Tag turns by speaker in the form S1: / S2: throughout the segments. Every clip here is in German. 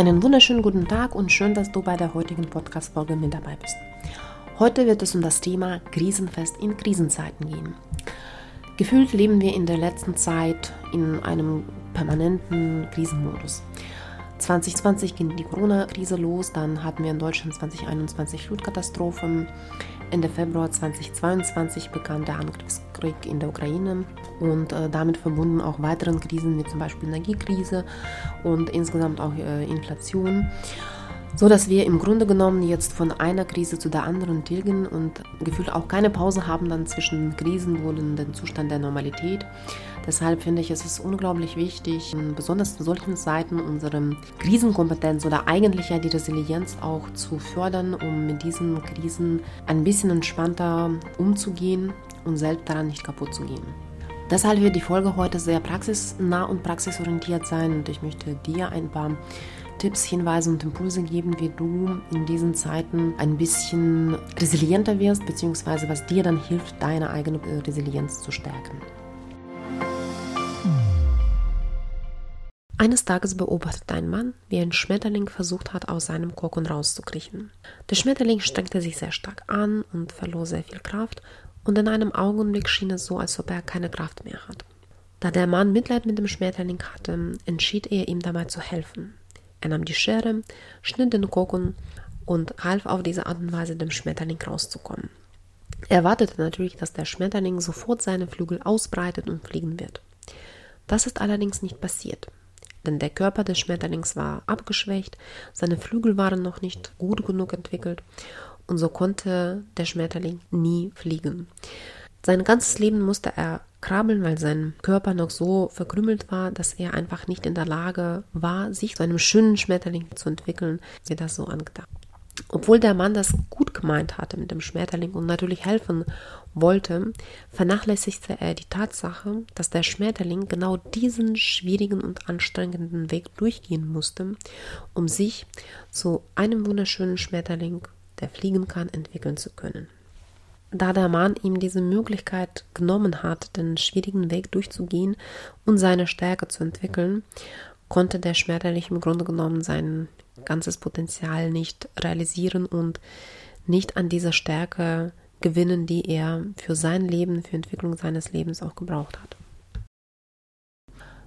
S1: Einen wunderschönen guten Tag und schön, dass du bei der heutigen Podcast-Folge mit dabei bist. Heute wird es um das Thema Krisenfest in Krisenzeiten gehen. Gefühlt leben wir in der letzten Zeit in einem permanenten Krisenmodus. 2020 ging die Corona-Krise los, dann hatten wir in Deutschland 2021 Flutkatastrophen. Ende Februar 2022 begann der Angriffskrieg in der Ukraine und äh, damit verbunden auch weiteren Krisen wie zum Beispiel Energiekrise und insgesamt auch äh, Inflation so dass wir im Grunde genommen jetzt von einer Krise zu der anderen tilgen und gefühlt auch keine Pause haben dann zwischen Krisen und dem Zustand der Normalität. Deshalb finde ich, es ist unglaublich wichtig, besonders in solchen Zeiten unsere Krisenkompetenz oder eigentlich ja die Resilienz auch zu fördern, um mit diesen Krisen ein bisschen entspannter umzugehen und selbst daran nicht kaputt zu gehen. Deshalb wird die Folge heute sehr praxisnah und praxisorientiert sein und ich möchte dir ein paar Tipps, Hinweise und Impulse geben, wie du in diesen Zeiten ein bisschen resilienter wirst, beziehungsweise was dir dann hilft, deine eigene Resilienz zu stärken. Eines Tages beobachtet ein Mann, wie ein Schmetterling versucht hat, aus seinem Kokon rauszukriechen. Der Schmetterling strengte sich sehr stark an und verlor sehr viel Kraft, und in einem Augenblick schien es so, als ob er keine Kraft mehr hat. Da der Mann Mitleid mit dem Schmetterling hatte, entschied er ihm dabei zu helfen. Er nahm die Schere, schnitt den Kokon und half auf diese Art und Weise dem Schmetterling rauszukommen. Er erwartete natürlich, dass der Schmetterling sofort seine Flügel ausbreitet und fliegen wird. Das ist allerdings nicht passiert, denn der Körper des Schmetterlings war abgeschwächt, seine Flügel waren noch nicht gut genug entwickelt und so konnte der Schmetterling nie fliegen. Sein ganzes Leben musste er krabbeln, weil sein Körper noch so verkrümmelt war, dass er einfach nicht in der Lage war, sich zu einem schönen Schmetterling zu entwickeln, wie das so angedacht. Obwohl der Mann das gut gemeint hatte mit dem Schmetterling und natürlich helfen wollte, vernachlässigte er die Tatsache, dass der Schmetterling genau diesen schwierigen und anstrengenden Weg durchgehen musste, um sich zu einem wunderschönen Schmetterling, der fliegen kann, entwickeln zu können. Da der Mann ihm diese Möglichkeit genommen hat, den schwierigen Weg durchzugehen und seine Stärke zu entwickeln, konnte der Schmetterling im Grunde genommen sein ganzes Potenzial nicht realisieren und nicht an dieser Stärke gewinnen, die er für sein Leben, für Entwicklung seines Lebens auch gebraucht hat.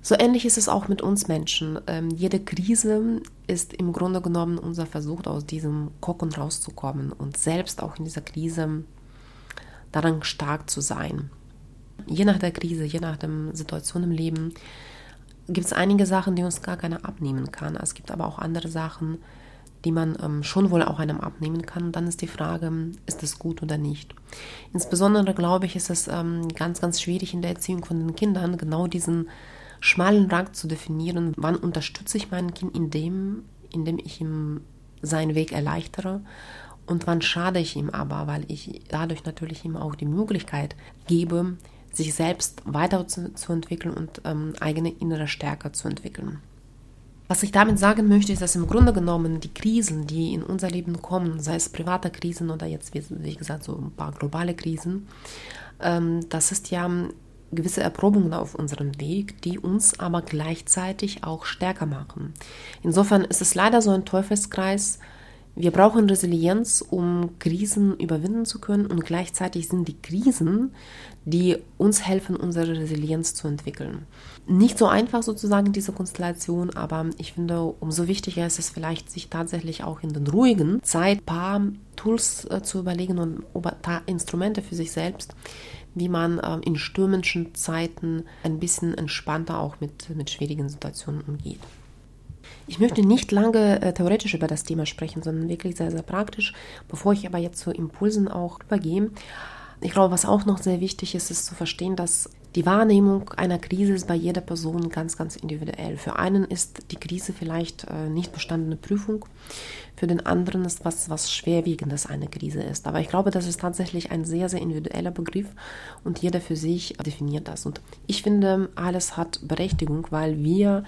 S1: So ähnlich ist es auch mit uns Menschen. Ähm, jede Krise ist im Grunde genommen unser Versuch, aus diesem Kokon rauszukommen und selbst auch in dieser Krise daran stark zu sein. Je nach der Krise, je nach der Situation im Leben gibt es einige Sachen, die uns gar keiner abnehmen kann. Es gibt aber auch andere Sachen, die man ähm, schon wohl auch einem abnehmen kann. dann ist die Frage, ist das gut oder nicht. Insbesondere glaube ich, ist es ähm, ganz, ganz schwierig in der Erziehung von den Kindern, genau diesen schmalen Rang zu definieren. Wann unterstütze ich mein Kind, indem, indem ich ihm seinen Weg erleichtere und wann schade ich ihm aber, weil ich dadurch natürlich ihm auch die Möglichkeit gebe, sich selbst weiterzuentwickeln und ähm, eigene innere Stärke zu entwickeln. Was ich damit sagen möchte, ist, dass im Grunde genommen die Krisen, die in unser Leben kommen, sei es private Krisen oder jetzt, wie gesagt, so ein paar globale Krisen, ähm, das ist ja gewisse Erprobungen auf unserem Weg, die uns aber gleichzeitig auch stärker machen. Insofern ist es leider so ein Teufelskreis, wir brauchen Resilienz, um Krisen überwinden zu können und gleichzeitig sind die Krisen, die uns helfen, unsere Resilienz zu entwickeln. Nicht so einfach sozusagen diese Konstellation, aber ich finde, umso wichtiger ist es vielleicht, sich tatsächlich auch in den ruhigen Zeit ein paar Tools äh, zu überlegen und ein paar Instrumente für sich selbst, wie man äh, in stürmischen Zeiten ein bisschen entspannter auch mit, mit schwierigen Situationen umgeht. Ich möchte nicht lange äh, theoretisch über das Thema sprechen, sondern wirklich sehr, sehr praktisch. Bevor ich aber jetzt zu Impulsen auch übergehe, ich glaube, was auch noch sehr wichtig ist, ist zu verstehen, dass die Wahrnehmung einer Krise ist bei jeder Person ganz, ganz individuell. Für einen ist die Krise vielleicht äh, nicht bestandene Prüfung, für den anderen ist was, was schwerwiegendes eine Krise ist. Aber ich glaube, das ist tatsächlich ein sehr, sehr individueller Begriff und jeder für sich definiert das. Und ich finde, alles hat Berechtigung, weil wir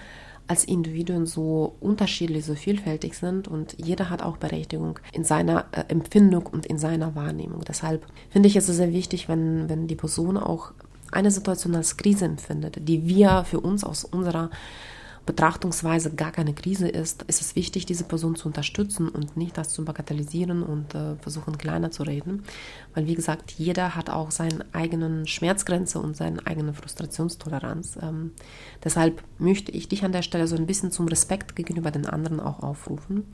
S1: als Individuen so unterschiedlich, so vielfältig sind und jeder hat auch Berechtigung in seiner äh, Empfindung und in seiner Wahrnehmung. Deshalb finde ich es sehr wichtig, wenn, wenn die Person auch eine Situation als Krise empfindet, die wir für uns aus unserer Betrachtungsweise gar keine Krise ist, ist es wichtig, diese Person zu unterstützen und nicht das zu bagatellisieren und äh, versuchen kleiner zu reden. Weil wie gesagt, jeder hat auch seine eigenen Schmerzgrenze und seine eigene Frustrationstoleranz. Ähm, deshalb möchte ich dich an der Stelle so ein bisschen zum Respekt gegenüber den anderen auch aufrufen.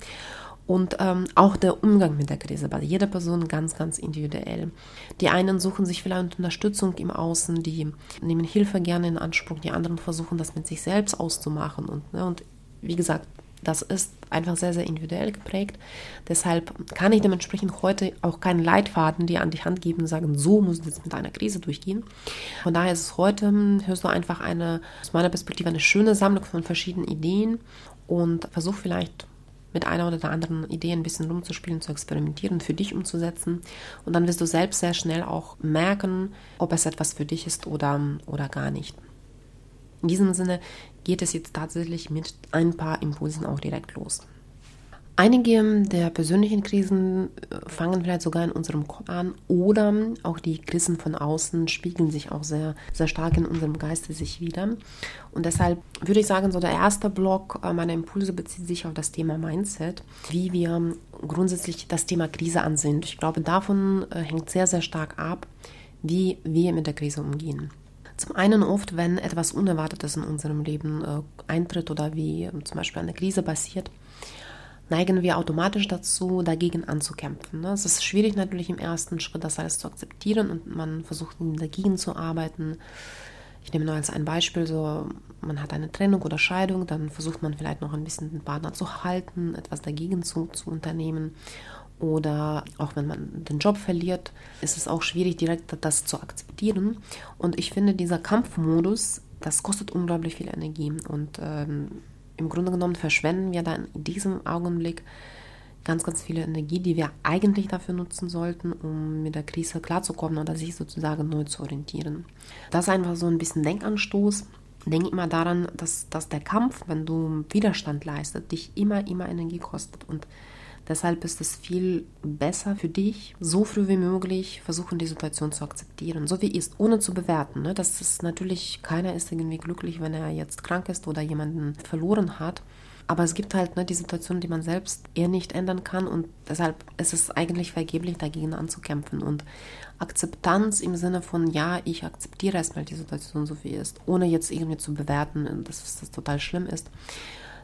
S1: Und ähm, auch der Umgang mit der Krise bei jeder Person ganz, ganz individuell. Die einen suchen sich vielleicht Unterstützung im Außen, die nehmen Hilfe gerne in Anspruch, die anderen versuchen das mit sich selbst auszumachen. Und, ne, und wie gesagt, das ist einfach sehr, sehr individuell geprägt. Deshalb kann ich dementsprechend heute auch keinen Leitfaden dir an die Hand geben und sagen, so muss es jetzt mit einer Krise durchgehen. Von daher ist es heute, hm, hörst du einfach eine, aus meiner Perspektive, eine schöne Sammlung von verschiedenen Ideen und versuch vielleicht mit einer oder der anderen Idee ein bisschen rumzuspielen, zu experimentieren, für dich umzusetzen. Und dann wirst du selbst sehr schnell auch merken, ob es etwas für dich ist oder, oder gar nicht. In diesem Sinne geht es jetzt tatsächlich mit ein paar Impulsen auch direkt los. Einige der persönlichen Krisen äh, fangen vielleicht sogar in unserem Kopf an oder auch die Krisen von außen spiegeln sich auch sehr, sehr stark in unserem Geiste sich wieder. Und deshalb würde ich sagen, so der erste Block äh, meiner Impulse bezieht sich auf das Thema Mindset, wie wir grundsätzlich das Thema Krise ansehen. Ich glaube, davon äh, hängt sehr, sehr stark ab, wie wir mit der Krise umgehen. Zum einen oft, wenn etwas Unerwartetes in unserem Leben eintritt oder wie zum Beispiel eine Krise passiert, neigen wir automatisch dazu, dagegen anzukämpfen. Ne? Es ist schwierig natürlich im ersten Schritt, das alles zu akzeptieren und man versucht dagegen zu arbeiten. Ich nehme nur als ein Beispiel, so man hat eine Trennung oder Scheidung, dann versucht man vielleicht noch ein bisschen den Partner zu halten, etwas dagegen zu, zu unternehmen. Oder auch wenn man den Job verliert, ist es auch schwierig, direkt das zu akzeptieren. Und ich finde, dieser Kampfmodus, das kostet unglaublich viel Energie. Und ähm, im Grunde genommen verschwenden wir dann in diesem Augenblick ganz, ganz viele Energie, die wir eigentlich dafür nutzen sollten, um mit der Krise klarzukommen oder sich sozusagen neu zu orientieren. Das ist einfach so ein bisschen Denkanstoß. Denk immer daran, dass, dass der Kampf, wenn du Widerstand leistet, dich immer, immer Energie kostet. Und Deshalb ist es viel besser für dich, so früh wie möglich versuchen, die Situation zu akzeptieren, so wie ist, ohne zu bewerten. Ne? Das ist natürlich, keiner ist irgendwie glücklich, wenn er jetzt krank ist oder jemanden verloren hat. Aber es gibt halt ne, die Situationen, die man selbst eher nicht ändern kann und deshalb ist es eigentlich vergeblich, dagegen anzukämpfen. Und Akzeptanz im Sinne von, ja, ich akzeptiere erstmal die Situation so wie sie ist, ohne jetzt irgendwie zu bewerten, dass das total schlimm ist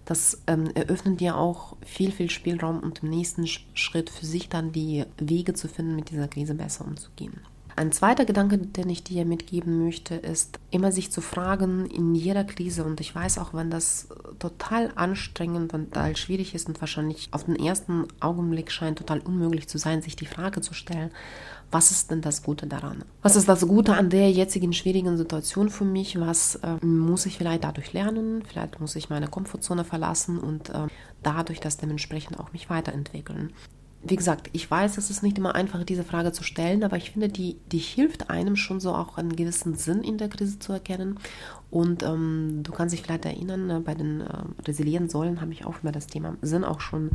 S1: das ähm, eröffnet dir auch viel, viel Spielraum und im nächsten Schritt für sich dann die Wege zu finden, mit dieser Krise besser umzugehen. Ein zweiter Gedanke, den ich dir mitgeben möchte, ist immer sich zu fragen in jeder Krise, und ich weiß auch, wenn das total anstrengend und total schwierig ist und wahrscheinlich auf den ersten Augenblick scheint total unmöglich zu sein, sich die Frage zu stellen, was ist denn das Gute daran? Was ist das Gute an der jetzigen schwierigen Situation für mich? Was äh, muss ich vielleicht dadurch lernen? Vielleicht muss ich meine Komfortzone verlassen und äh, dadurch das dementsprechend auch mich weiterentwickeln. Wie gesagt, ich weiß, es ist nicht immer einfach, diese Frage zu stellen, aber ich finde, die, die hilft einem schon so auch einen gewissen Sinn in der Krise zu erkennen. Und ähm, du kannst dich vielleicht erinnern, äh, bei den äh, Resilienzsäulen habe ich auch über das Thema Sinn auch schon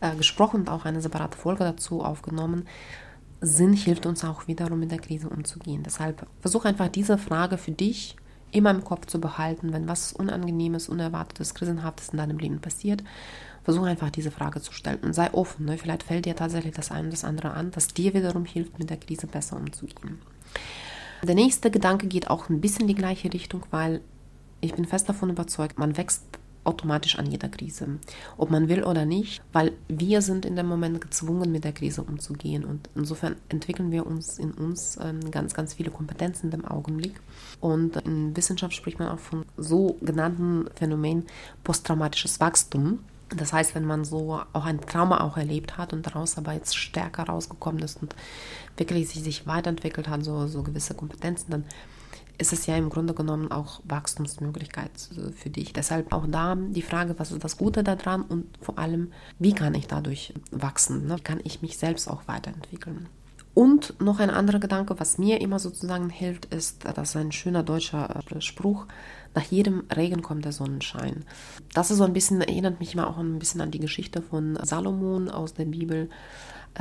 S1: äh, gesprochen und auch eine separate Folge dazu aufgenommen. Sinn hilft uns auch wiederum mit der Krise umzugehen. Deshalb versuch einfach diese Frage für dich immer im Kopf zu behalten, wenn was Unangenehmes, Unerwartetes, Krisenhaftes in deinem Leben passiert. Versuch einfach diese Frage zu stellen und sei offen. Ne? Vielleicht fällt dir tatsächlich das eine oder das andere an, das dir wiederum hilft, mit der Krise besser umzugehen. Der nächste Gedanke geht auch ein bisschen in die gleiche Richtung, weil ich bin fest davon überzeugt, man wächst automatisch an jeder Krise, ob man will oder nicht, weil wir sind in dem Moment gezwungen, mit der Krise umzugehen und insofern entwickeln wir uns in uns ähm, ganz, ganz viele Kompetenzen dem Augenblick und in Wissenschaft spricht man auch von sogenannten Phänomen posttraumatisches Wachstum. Das heißt, wenn man so auch ein Trauma auch erlebt hat und daraus aber jetzt stärker rausgekommen ist und wirklich sich, sich weiterentwickelt hat, so, so gewisse Kompetenzen, dann ist es ja im Grunde genommen auch Wachstumsmöglichkeit für dich. Deshalb auch da die Frage, was ist das Gute daran und vor allem, wie kann ich dadurch wachsen? Ne? Wie kann ich mich selbst auch weiterentwickeln? Und noch ein anderer Gedanke, was mir immer sozusagen hilft, ist, das ist ein schöner deutscher äh, Spruch, nach jedem Regen kommt der Sonnenschein. Das ist so ein bisschen, erinnert mich immer auch ein bisschen an die Geschichte von Salomon aus der Bibel, äh,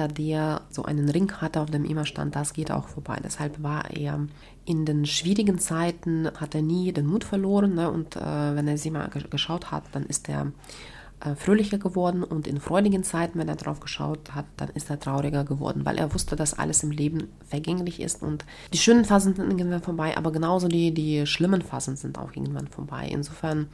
S1: der so einen Ring hatte, auf dem immer stand, das geht auch vorbei. Deshalb war er in den schwierigen Zeiten, hat er nie den Mut verloren. Ne? Und äh, wenn er sie mal geschaut hat, dann ist er äh, fröhlicher geworden und in freudigen Zeiten, wenn er drauf geschaut hat, dann ist er trauriger geworden, weil er wusste, dass alles im Leben vergänglich ist und die schönen Phasen sind irgendwann vorbei, aber genauso die, die schlimmen Phasen sind auch irgendwann vorbei. Insofern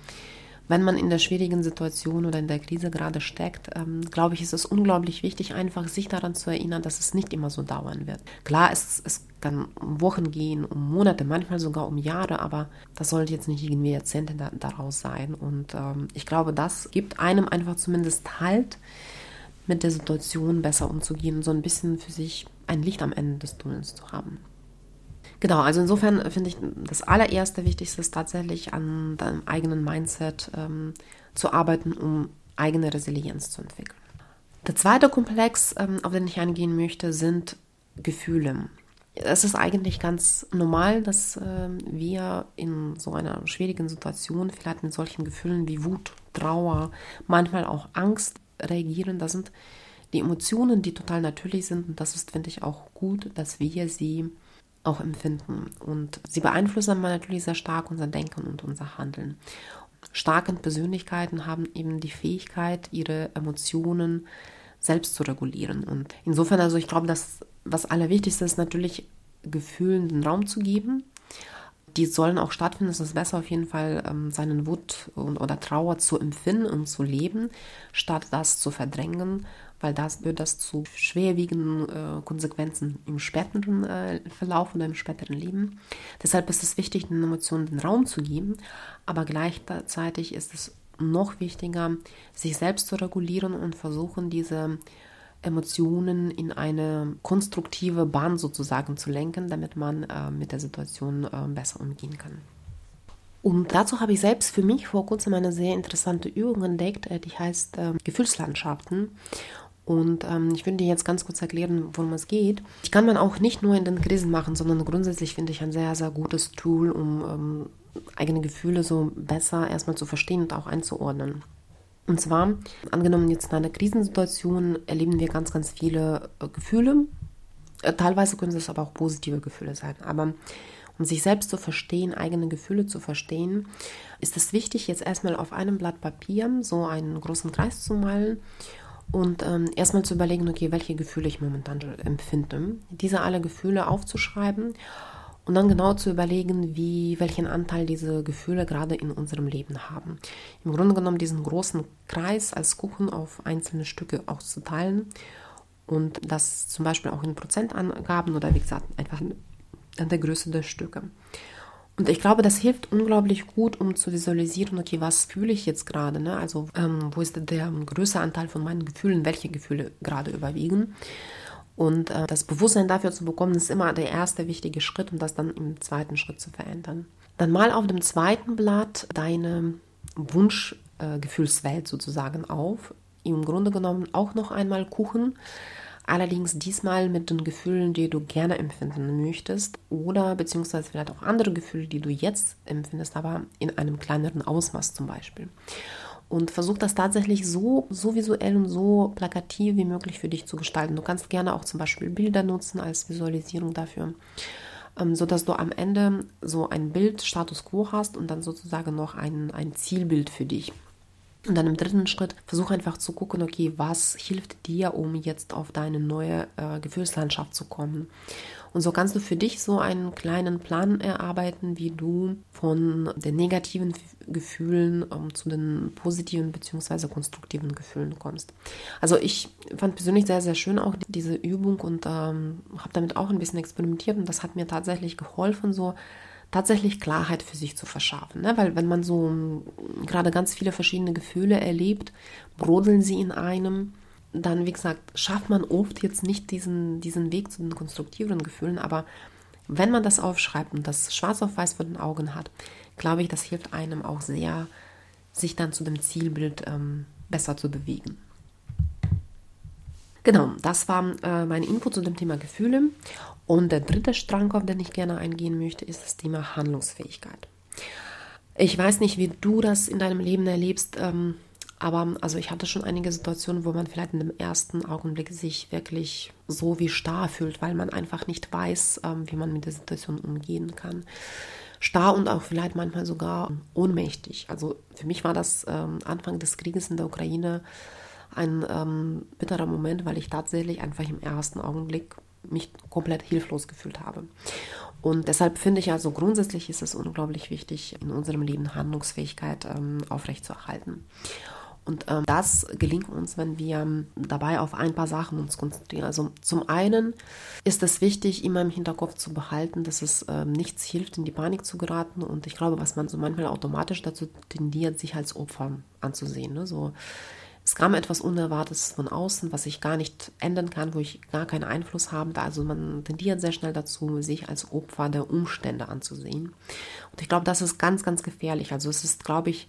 S1: wenn man in der schwierigen Situation oder in der Krise gerade steckt, ähm, glaube ich, ist es unglaublich wichtig, einfach sich daran zu erinnern, dass es nicht immer so dauern wird. Klar, es, es kann um Wochen gehen, um Monate, manchmal sogar um Jahre, aber das sollte jetzt nicht irgendwie Jahrzehnte da, daraus sein. Und ähm, ich glaube, das gibt einem einfach zumindest Halt, mit der Situation besser umzugehen so ein bisschen für sich ein Licht am Ende des Tunnels zu haben. Genau, also insofern finde ich das allererste Wichtigste ist tatsächlich an deinem eigenen Mindset ähm, zu arbeiten, um eigene Resilienz zu entwickeln. Der zweite Komplex, ähm, auf den ich eingehen möchte, sind Gefühle. Es ist eigentlich ganz normal, dass äh, wir in so einer schwierigen Situation vielleicht mit solchen Gefühlen wie Wut, Trauer, manchmal auch Angst reagieren. Das sind die Emotionen, die total natürlich sind und das ist, finde ich, auch gut, dass wir sie auch empfinden. Und sie beeinflussen natürlich sehr stark unser Denken und unser Handeln. Starke Persönlichkeiten haben eben die Fähigkeit, ihre Emotionen selbst zu regulieren. Und insofern, also ich glaube, dass was Allerwichtigste ist, natürlich Gefühlen den Raum zu geben. Die sollen auch stattfinden. Es ist besser auf jeden Fall, ähm, seinen Wut und, oder Trauer zu empfinden und zu leben, statt das zu verdrängen weil das wird das zu schwerwiegenden äh, Konsequenzen im späteren äh, Verlauf oder im späteren Leben. Deshalb ist es wichtig, den Emotionen den Raum zu geben, aber gleichzeitig ist es noch wichtiger, sich selbst zu regulieren und versuchen, diese Emotionen in eine konstruktive Bahn sozusagen zu lenken, damit man äh, mit der Situation äh, besser umgehen kann. Und dazu habe ich selbst für mich vor kurzem eine sehr interessante Übung entdeckt, äh, die heißt äh, Gefühlslandschaften. Und ähm, ich will dir jetzt ganz kurz erklären, worum es geht. Die kann man auch nicht nur in den Krisen machen, sondern grundsätzlich finde ich ein sehr, sehr gutes Tool, um ähm, eigene Gefühle so besser erstmal zu verstehen und auch einzuordnen. Und zwar, angenommen jetzt in einer Krisensituation erleben wir ganz, ganz viele äh, Gefühle. Äh, teilweise können es aber auch positive Gefühle sein. Aber um sich selbst zu verstehen, eigene Gefühle zu verstehen, ist es wichtig, jetzt erstmal auf einem Blatt Papier so einen großen Kreis zu malen und ähm, erstmal zu überlegen, okay, welche Gefühle ich momentan empfinde, diese alle Gefühle aufzuschreiben und dann genau zu überlegen, wie, welchen Anteil diese Gefühle gerade in unserem Leben haben. Im Grunde genommen diesen großen Kreis als Kuchen auf einzelne Stücke auszuteilen und das zum Beispiel auch in Prozentangaben oder wie gesagt einfach an der Größe der Stücke. Und ich glaube, das hilft unglaublich gut, um zu visualisieren, okay, was fühle ich jetzt gerade? Ne? Also, ähm, wo ist der größere Anteil von meinen Gefühlen, welche Gefühle gerade überwiegen? Und äh, das Bewusstsein dafür zu bekommen, ist immer der erste wichtige Schritt, um das dann im zweiten Schritt zu verändern. Dann mal auf dem zweiten Blatt deine Wunschgefühlswelt äh, sozusagen auf. Im Grunde genommen auch noch einmal Kuchen Allerdings diesmal mit den Gefühlen, die du gerne empfinden möchtest oder beziehungsweise vielleicht auch andere Gefühle, die du jetzt empfindest, aber in einem kleineren Ausmaß zum Beispiel. Und versuch das tatsächlich so, so visuell und so plakativ wie möglich für dich zu gestalten. Du kannst gerne auch zum Beispiel Bilder nutzen als Visualisierung dafür, ähm, sodass du am Ende so ein Bild Status quo hast und dann sozusagen noch ein, ein Zielbild für dich. Und dann im dritten Schritt versuche einfach zu gucken, okay, was hilft dir, um jetzt auf deine neue äh, Gefühlslandschaft zu kommen. Und so kannst du für dich so einen kleinen Plan erarbeiten, wie du von den negativen Gefühlen ähm, zu den positiven bzw. konstruktiven Gefühlen kommst. Also ich fand persönlich sehr, sehr schön auch diese Übung und ähm, habe damit auch ein bisschen experimentiert und das hat mir tatsächlich geholfen, so tatsächlich Klarheit für sich zu verschaffen. Ne? Weil wenn man so hm, gerade ganz viele verschiedene Gefühle erlebt, brodeln sie in einem, dann, wie gesagt, schafft man oft jetzt nicht diesen, diesen Weg zu den konstruktiven Gefühlen, aber wenn man das aufschreibt und das schwarz auf weiß vor den Augen hat, glaube ich, das hilft einem auch sehr, sich dann zu dem Zielbild ähm, besser zu bewegen. Genau, das war äh, mein Input zu dem Thema Gefühle. Und der dritte Strang, auf den ich gerne eingehen möchte, ist das Thema Handlungsfähigkeit. Ich weiß nicht, wie du das in deinem Leben erlebst, ähm, Aber also ich hatte schon einige Situationen, wo man vielleicht in dem ersten Augenblick sich wirklich so wie starr fühlt, weil man einfach nicht weiß, ähm, wie man mit der Situation umgehen kann. Starr und auch vielleicht manchmal sogar ohnmächtig. Also für mich war das ähm, Anfang des Krieges in der Ukraine ein ähm, bitterer Moment, weil ich tatsächlich einfach im ersten Augenblick mich komplett hilflos gefühlt habe. Und deshalb finde ich also grundsätzlich ist es unglaublich wichtig, in unserem Leben Handlungsfähigkeit ähm, aufrechtzuerhalten. Und ähm, das gelingt uns, wenn wir dabei auf ein paar Sachen uns konzentrieren. Also zum einen ist es wichtig, immer im Hinterkopf zu behalten, dass es ähm, nichts hilft, in die Panik zu geraten. Und ich glaube, was man so manchmal automatisch dazu tendiert, sich als Opfer anzusehen. Ne? So, es kam etwas Unerwartetes von außen, was ich gar nicht ändern kann, wo ich gar keinen Einfluss habe. Also man tendiert sehr schnell dazu, sich als Opfer der Umstände anzusehen. Und ich glaube, das ist ganz, ganz gefährlich. Also es ist, glaube ich,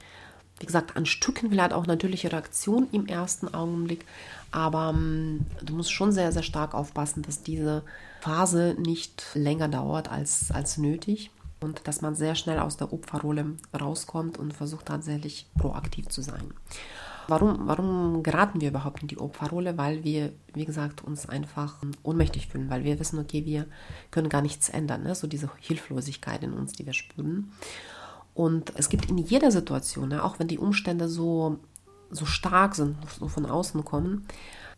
S1: wie gesagt, an Stücken vielleicht auch natürliche Reaktion im ersten Augenblick, aber ähm, du musst schon sehr, sehr stark aufpassen, dass diese Phase nicht länger dauert als, als nötig und dass man sehr schnell aus der Opferrolle rauskommt und versucht tatsächlich proaktiv zu sein. Warum, warum geraten wir überhaupt in die Opferrolle? Weil wir, wie gesagt, uns einfach ohnmächtig fühlen, weil wir wissen, okay, wir können gar nichts ändern. Ne? So diese Hilflosigkeit in uns, die wir spüren. Und es gibt in jeder Situation, ne, auch wenn die Umstände so, so stark sind, so von außen kommen,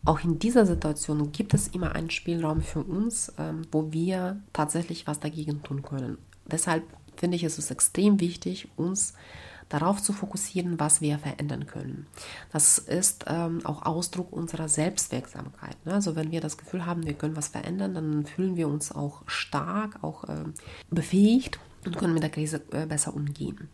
S1: auch in dieser Situation gibt es immer einen Spielraum für uns, ähm, wo wir tatsächlich was dagegen tun können. Deshalb finde ich, es extrem wichtig, uns darauf zu fokussieren, was wir verändern können. Das ist ähm, auch Ausdruck unserer Selbstwirksamkeit. Ne? Also wenn wir das Gefühl haben, wir können was verändern, dann fühlen wir uns auch stark, auch ähm, befähigt und können mit der Krise äh, besser umgehen.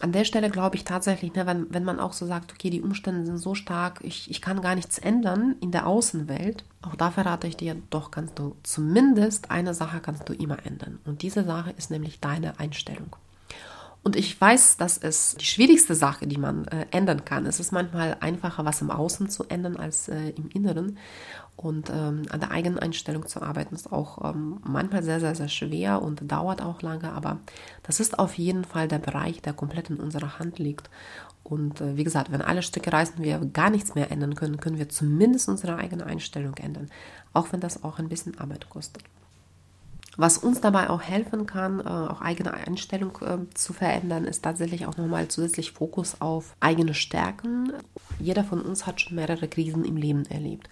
S1: An der Stelle glaube ich tatsächlich, ne, wenn, wenn man auch so sagt, okay, die Umstände sind so stark, ich, ich kann gar nichts ändern in der Außenwelt, auch da verrate ich dir, doch kannst du zumindest eine Sache kannst du immer ändern. Und diese Sache ist nämlich deine Einstellung. Und ich weiß, dass es die schwierigste Sache, die man äh, ändern kann. Es ist manchmal einfacher, was im Außen zu ändern als äh, im Inneren. Und ähm, an der eigenen Einstellung zu arbeiten ist auch ähm, manchmal sehr, sehr, sehr schwer und dauert auch lange. Aber das ist auf jeden Fall der Bereich, der komplett in unserer Hand liegt. Und äh, wie gesagt, wenn alle Stücke reißen, wir gar nichts mehr ändern können, können wir zumindest unsere eigene Einstellung ändern. Auch wenn das auch ein bisschen Arbeit kostet. Was uns dabei auch helfen kann, äh, auch eigene Einstellung äh, zu verändern, ist tatsächlich auch nochmal zusätzlich Fokus auf eigene Stärken. Jeder von uns hat schon mehrere Krisen im Leben erlebt.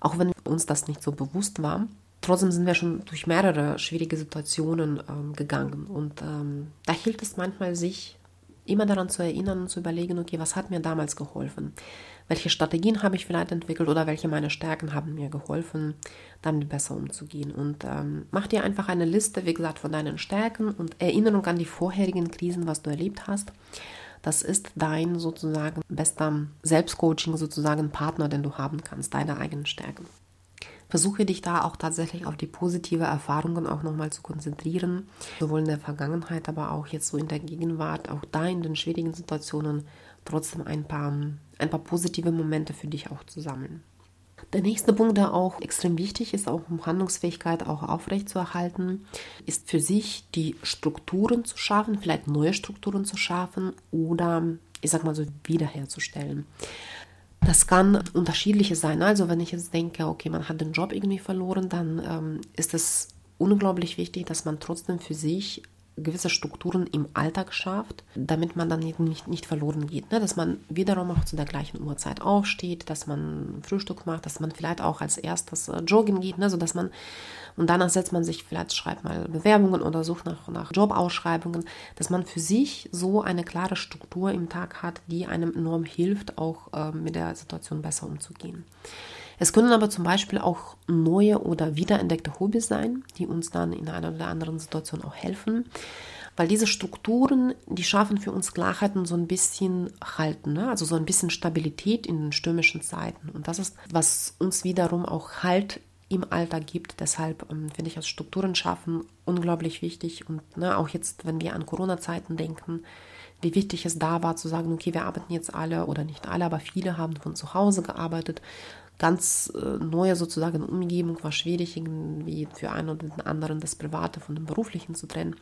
S1: Auch wenn uns das nicht so bewusst war, trotzdem sind wir schon durch mehrere schwierige Situationen ähm, gegangen. Und ähm, da hilft es manchmal, sich immer daran zu erinnern und zu überlegen, okay, was hat mir damals geholfen? Welche Strategien habe ich vielleicht entwickelt oder welche meiner Stärken haben mir geholfen, damit besser umzugehen? Und ähm, mach dir einfach eine Liste, wie gesagt, von deinen Stärken und Erinnerung an die vorherigen Krisen, was du erlebt hast. Das ist dein sozusagen bester Selbstcoaching, sozusagen Partner, den du haben kannst, deine eigenen Stärken. Versuche dich da auch tatsächlich auf die positive Erfahrungen auch nochmal zu konzentrieren, sowohl in der Vergangenheit, aber auch jetzt so in der Gegenwart, auch da in den schwierigen Situationen trotzdem ein paar, ein paar positive Momente für dich auch zu sammeln. Der nächste Punkt, der auch extrem wichtig ist, auch um Handlungsfähigkeit auch aufrechtzuerhalten, ist für sich die Strukturen zu schaffen, vielleicht neue Strukturen zu schaffen oder ich sag mal so wiederherzustellen. Das kann unterschiedliches sein. Also wenn ich jetzt denke, okay, man hat den Job irgendwie verloren, dann ähm, ist es unglaublich wichtig, dass man trotzdem für sich gewisse Strukturen im Alltag schafft, damit man dann nicht, nicht verloren geht. Ne? Dass man wiederum auch zu der gleichen Uhrzeit aufsteht, dass man Frühstück macht, dass man vielleicht auch als erstes äh, joggen geht, ne? sodass man und danach setzt man sich vielleicht, schreibt mal Bewerbungen oder sucht nach, nach Jobausschreibungen, dass man für sich so eine klare Struktur im Tag hat, die einem enorm hilft, auch äh, mit der Situation besser umzugehen. Es können aber zum Beispiel auch neue oder wiederentdeckte Hobbys sein, die uns dann in einer oder anderen Situation auch helfen. Weil diese Strukturen, die schaffen für uns Klarheit und so ein bisschen Halten, ne? also so ein bisschen Stabilität in den stürmischen Zeiten. Und das ist, was uns wiederum auch Halt im Alltag gibt. Deshalb ähm, finde ich das Strukturen schaffen unglaublich wichtig. Und ne, auch jetzt, wenn wir an Corona-Zeiten denken, wie wichtig es da war zu sagen, okay, wir arbeiten jetzt alle oder nicht alle, aber viele haben von zu Hause gearbeitet ganz äh, neue sozusagen Umgebung war schwierig, irgendwie für einen oder den anderen das Private von dem Beruflichen zu trennen.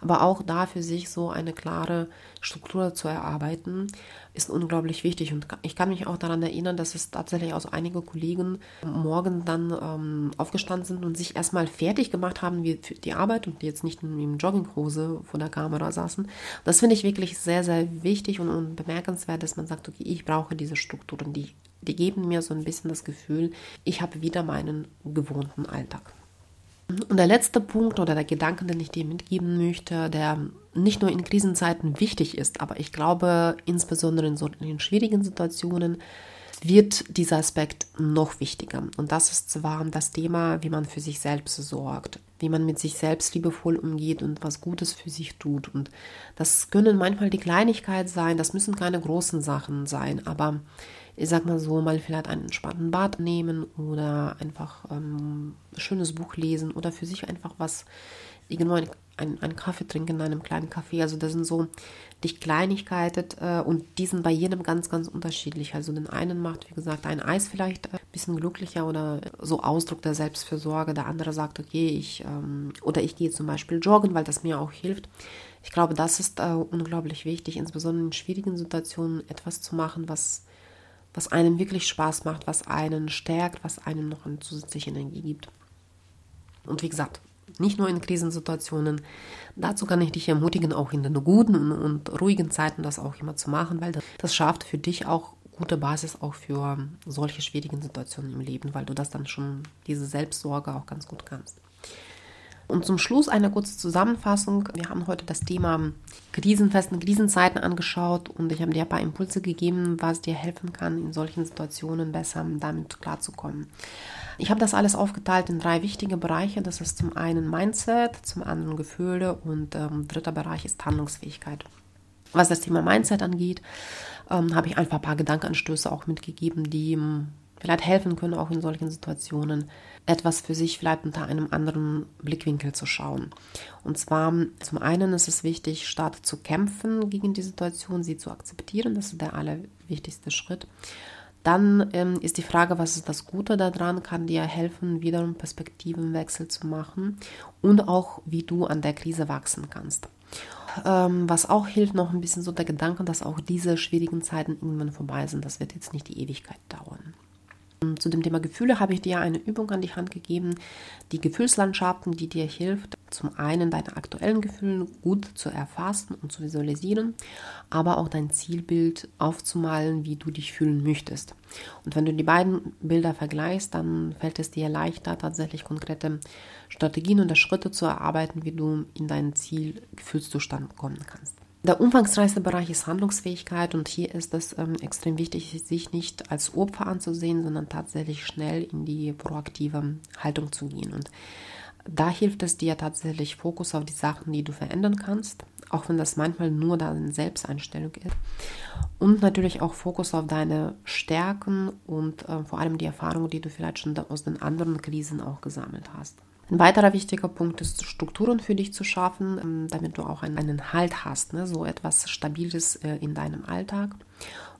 S1: Aber auch da für sich so eine klare Struktur zu erarbeiten, ist unglaublich wichtig. Und ich kann mich auch daran erinnern, dass es tatsächlich auch einige Kollegen morgen dann ähm, aufgestanden sind und sich erstmal fertig gemacht haben wie für die Arbeit und die jetzt nicht in Jogginghose vor der Kamera saßen. Das finde ich wirklich sehr, sehr wichtig und, und bemerkenswert, dass man sagt, okay, ich brauche diese Strukturen, die die geben mir so ein bisschen das Gefühl, ich habe wieder meinen gewohnten Alltag. Und der letzte Punkt oder der Gedanke, den ich dir mitgeben möchte, der nicht nur in Krisenzeiten wichtig ist, aber ich glaube, insbesondere in solchen schwierigen Situationen wird dieser Aspekt noch wichtiger. Und das ist zwar das Thema, wie man für sich selbst sorgt, wie man mit sich selbst liebevoll umgeht und was Gutes für sich tut. Und das können manchmal die Kleinigkeit sein, das müssen keine großen Sachen sein, aber ich sag mal so, mal vielleicht einen entspannten Bad nehmen oder einfach ähm, ein schönes Buch lesen oder für sich einfach was, irgendwo ein, ein, einen Kaffee trinken in einem kleinen Café. Also das sind so die Kleinigkeiten äh, und die sind bei jedem ganz, ganz unterschiedlich. Also den einen macht, wie gesagt, ein Eis vielleicht ein bisschen glücklicher oder so Ausdruck der Selbstfürsorge. Der andere sagt, okay, ich ähm, oder ich gehe zum Beispiel joggen, weil das mir auch hilft. Ich glaube, das ist äh, unglaublich wichtig, insbesondere in schwierigen Situationen etwas zu machen, was was einem wirklich Spaß macht, was einen stärkt, was einem noch eine zusätzliche Energie gibt. Und wie gesagt, nicht nur in Krisensituationen. Dazu kann ich dich ermutigen, auch in den guten und ruhigen Zeiten das auch immer zu machen, weil das schafft für dich auch gute Basis auch für solche schwierigen Situationen im Leben, weil du das dann schon, diese Selbstsorge auch ganz gut kannst. Und zum Schluss eine kurze Zusammenfassung. Wir haben heute das Thema krisenfesten Krisenzeiten angeschaut und ich habe dir ein paar Impulse gegeben, was dir helfen kann, in solchen Situationen besser damit klarzukommen. Ich habe das alles aufgeteilt in drei wichtige Bereiche. Das ist zum einen Mindset, zum anderen Gefühle und ähm, dritter Bereich ist Handlungsfähigkeit. Was das Thema Mindset angeht, ähm, habe ich einfach ein paar Gedankenanstöße auch mitgegeben, die ähm, vielleicht helfen können, auch in solchen Situationen etwas für sich vielleicht unter einem anderen Blickwinkel zu schauen. Und zwar zum einen ist es wichtig, statt zu kämpfen gegen die Situation, sie zu akzeptieren. Das ist der allerwichtigste Schritt. Dann ähm, ist die Frage, was ist das Gute daran, kann dir helfen, wiederum Perspektivenwechsel zu machen und auch, wie du an der Krise wachsen kannst. Ähm, was auch hilft, noch ein bisschen so der Gedanke, dass auch diese schwierigen Zeiten irgendwann vorbei sind. Das wird jetzt nicht die Ewigkeit dauern. Zu dem Thema Gefühle habe ich dir eine Übung an die Hand gegeben, die Gefühlslandschaften, die dir hilft, zum einen deine aktuellen Gefühle gut zu erfassen und zu visualisieren, aber auch dein Zielbild aufzumalen, wie du dich fühlen möchtest. Und wenn du die beiden Bilder vergleichst, dann fällt es dir leichter, tatsächlich konkrete Strategien und Schritte zu erarbeiten, wie du in deinen Zielgefühlszustand kommen kannst. Der umfangreichste Bereich ist Handlungsfähigkeit und hier ist es ähm, extrem wichtig, sich nicht als Opfer anzusehen, sondern tatsächlich schnell in die proaktive Haltung zu gehen. Und da hilft es dir tatsächlich Fokus auf die Sachen, die du verändern kannst, auch wenn das manchmal nur deine Selbsteinstellung ist. Und natürlich auch Fokus auf deine Stärken und äh, vor allem die Erfahrungen, die du vielleicht schon aus den anderen Krisen auch gesammelt hast. Ein weiterer wichtiger Punkt ist, Strukturen für dich zu schaffen, ähm, damit du auch einen Halt hast, ne? so etwas Stabiles äh, in deinem Alltag.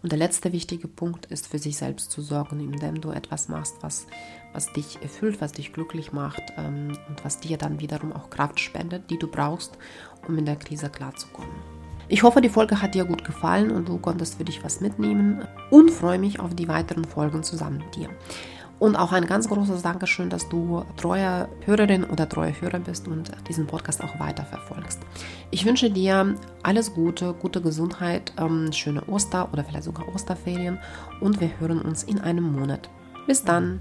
S1: Und der letzte wichtige Punkt ist, für sich selbst zu sorgen, indem du etwas machst, was, was dich erfüllt, was dich glücklich macht ähm, und was dir dann wiederum auch Kraft spendet, die du brauchst, um in der Krise klarzukommen. Ich hoffe, die Folge hat dir gut gefallen und du konntest für dich was mitnehmen und freue mich auf die weiteren Folgen zusammen mit dir. Und auch ein ganz großes Dankeschön, dass du treue Hörerin oder treue Hörer bist und diesen Podcast auch weiter verfolgst. Ich wünsche dir alles Gute, gute Gesundheit, ähm, schöne Oster oder vielleicht sogar Osterferien und wir hören uns in einem Monat. Bis dann!